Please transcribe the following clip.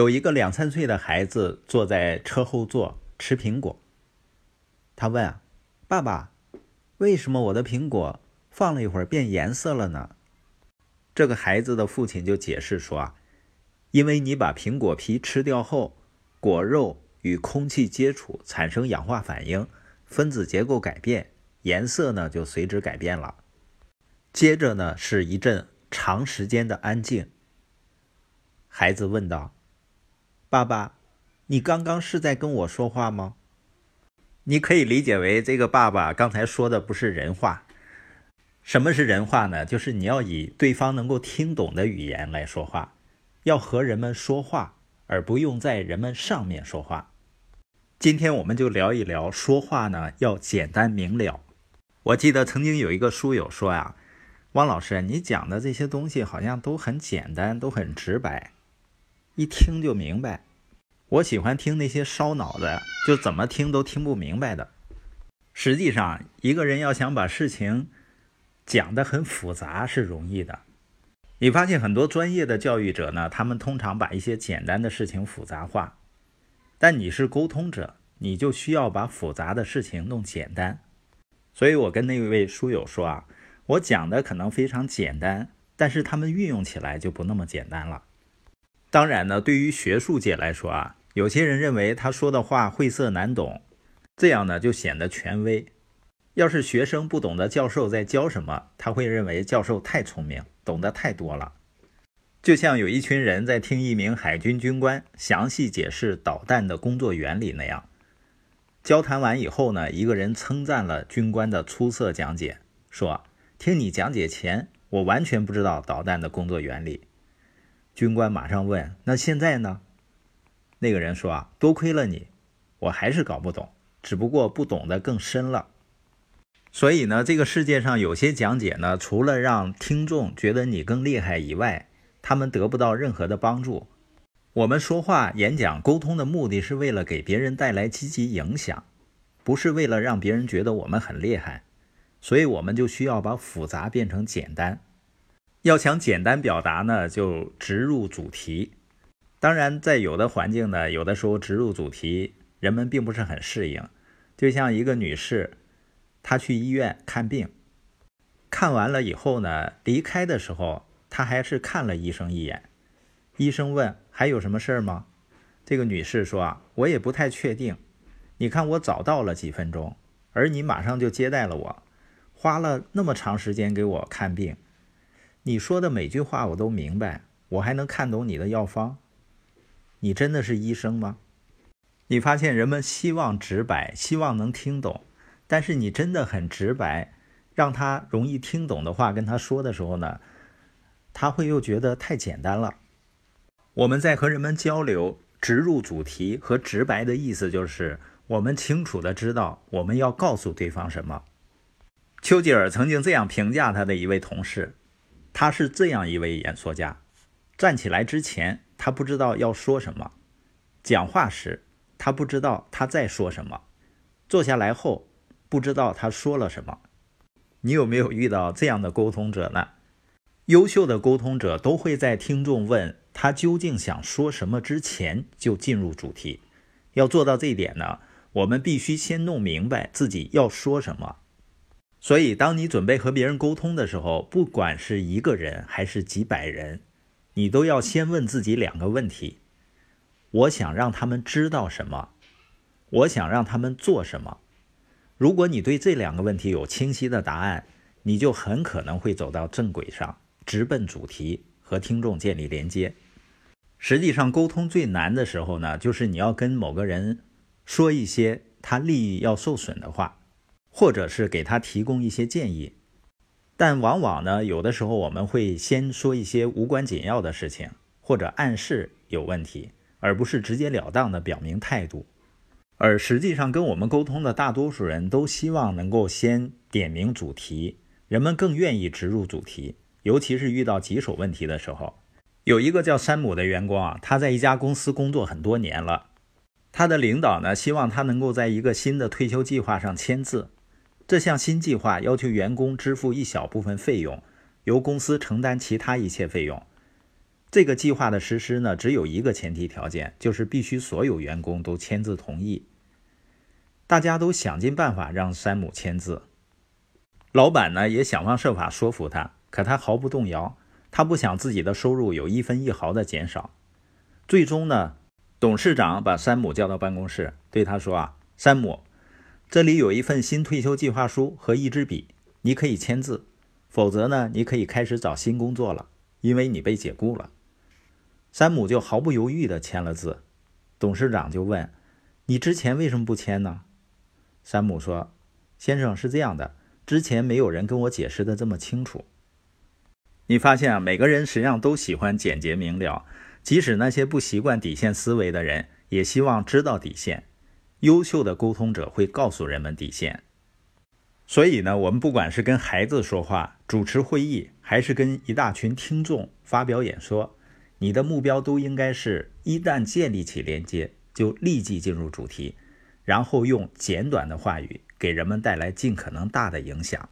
有一个两三岁的孩子坐在车后座吃苹果。他问：“爸爸，为什么我的苹果放了一会儿变颜色了呢？”这个孩子的父亲就解释说：“啊，因为你把苹果皮吃掉后，果肉与空气接触产生氧化反应，分子结构改变，颜色呢就随之改变了。”接着呢是一阵长时间的安静。孩子问道。爸爸，你刚刚是在跟我说话吗？你可以理解为这个爸爸刚才说的不是人话。什么是人话呢？就是你要以对方能够听懂的语言来说话，要和人们说话，而不用在人们上面说话。今天我们就聊一聊说话呢，要简单明了。我记得曾经有一个书友说呀：“汪老师，你讲的这些东西好像都很简单，都很直白。”一听就明白，我喜欢听那些烧脑的，就怎么听都听不明白的。实际上，一个人要想把事情讲得很复杂是容易的。你发现很多专业的教育者呢，他们通常把一些简单的事情复杂化。但你是沟通者，你就需要把复杂的事情弄简单。所以我跟那位书友说啊，我讲的可能非常简单，但是他们运用起来就不那么简单了。当然呢，对于学术界来说啊，有些人认为他说的话晦涩难懂，这样呢就显得权威。要是学生不懂得教授在教什么，他会认为教授太聪明，懂得太多了。就像有一群人在听一名海军军官详细解释导弹的工作原理那样。交谈完以后呢，一个人称赞了军官的出色讲解，说：“听你讲解前，我完全不知道导弹的工作原理。”军官马上问：“那现在呢？”那个人说：“啊，多亏了你，我还是搞不懂，只不过不懂得更深了。所以呢，这个世界上有些讲解呢，除了让听众觉得你更厉害以外，他们得不到任何的帮助。我们说话、演讲、沟通的目的是为了给别人带来积极影响，不是为了让别人觉得我们很厉害。所以，我们就需要把复杂变成简单。”要想简单表达呢，就直入主题。当然，在有的环境呢，有的时候直入主题，人们并不是很适应。就像一个女士，她去医院看病，看完了以后呢，离开的时候，她还是看了医生一眼。医生问：“还有什么事儿吗？”这个女士说：“啊，我也不太确定。你看，我早到了几分钟，而你马上就接待了我，花了那么长时间给我看病。”你说的每句话我都明白，我还能看懂你的药方。你真的是医生吗？你发现人们希望直白，希望能听懂，但是你真的很直白，让他容易听懂的话跟他说的时候呢，他会又觉得太简单了。我们在和人们交流，直入主题和直白的意思就是我们清楚的知道我们要告诉对方什么。丘吉尔曾经这样评价他的一位同事。他是这样一位演说家：站起来之前，他不知道要说什么；讲话时，他不知道他在说什么；坐下来后，不知道他说了什么。你有没有遇到这样的沟通者呢？优秀的沟通者都会在听众问他究竟想说什么之前就进入主题。要做到这一点呢，我们必须先弄明白自己要说什么。所以，当你准备和别人沟通的时候，不管是一个人还是几百人，你都要先问自己两个问题：我想让他们知道什么？我想让他们做什么？如果你对这两个问题有清晰的答案，你就很可能会走到正轨上，直奔主题，和听众建立连接。实际上，沟通最难的时候呢，就是你要跟某个人说一些他利益要受损的话。或者是给他提供一些建议，但往往呢，有的时候我们会先说一些无关紧要的事情，或者暗示有问题，而不是直截了当的表明态度。而实际上，跟我们沟通的大多数人都希望能够先点明主题，人们更愿意直入主题，尤其是遇到棘手问题的时候。有一个叫山姆的员工啊，他在一家公司工作很多年了，他的领导呢，希望他能够在一个新的退休计划上签字。这项新计划要求员工支付一小部分费用，由公司承担其他一切费用。这个计划的实施呢，只有一个前提条件，就是必须所有员工都签字同意。大家都想尽办法让山姆签字，老板呢也想方设法说服他，可他毫不动摇，他不想自己的收入有一分一毫的减少。最终呢，董事长把山姆叫到办公室，对他说：“啊，山姆，这里有一份新退休计划书和一支笔，你可以签字，否则呢，你可以开始找新工作了，因为你被解雇了。”山姆就毫不犹豫地签了字。董事长就问：“你之前为什么不签呢？”山姆说：“先生是这样的，之前没有人跟我解释的这么清楚。你发现啊，每个人实际上都喜欢简洁明了，即使那些不习惯底线思维的人，也希望知道底线。优秀的沟通者会告诉人们底线。所以呢，我们不管是跟孩子说话、主持会议，还是跟一大群听众发表演说，你的目标都应该是一旦建立起连接，就立即进入主题。”然后用简短的话语给人们带来尽可能大的影响。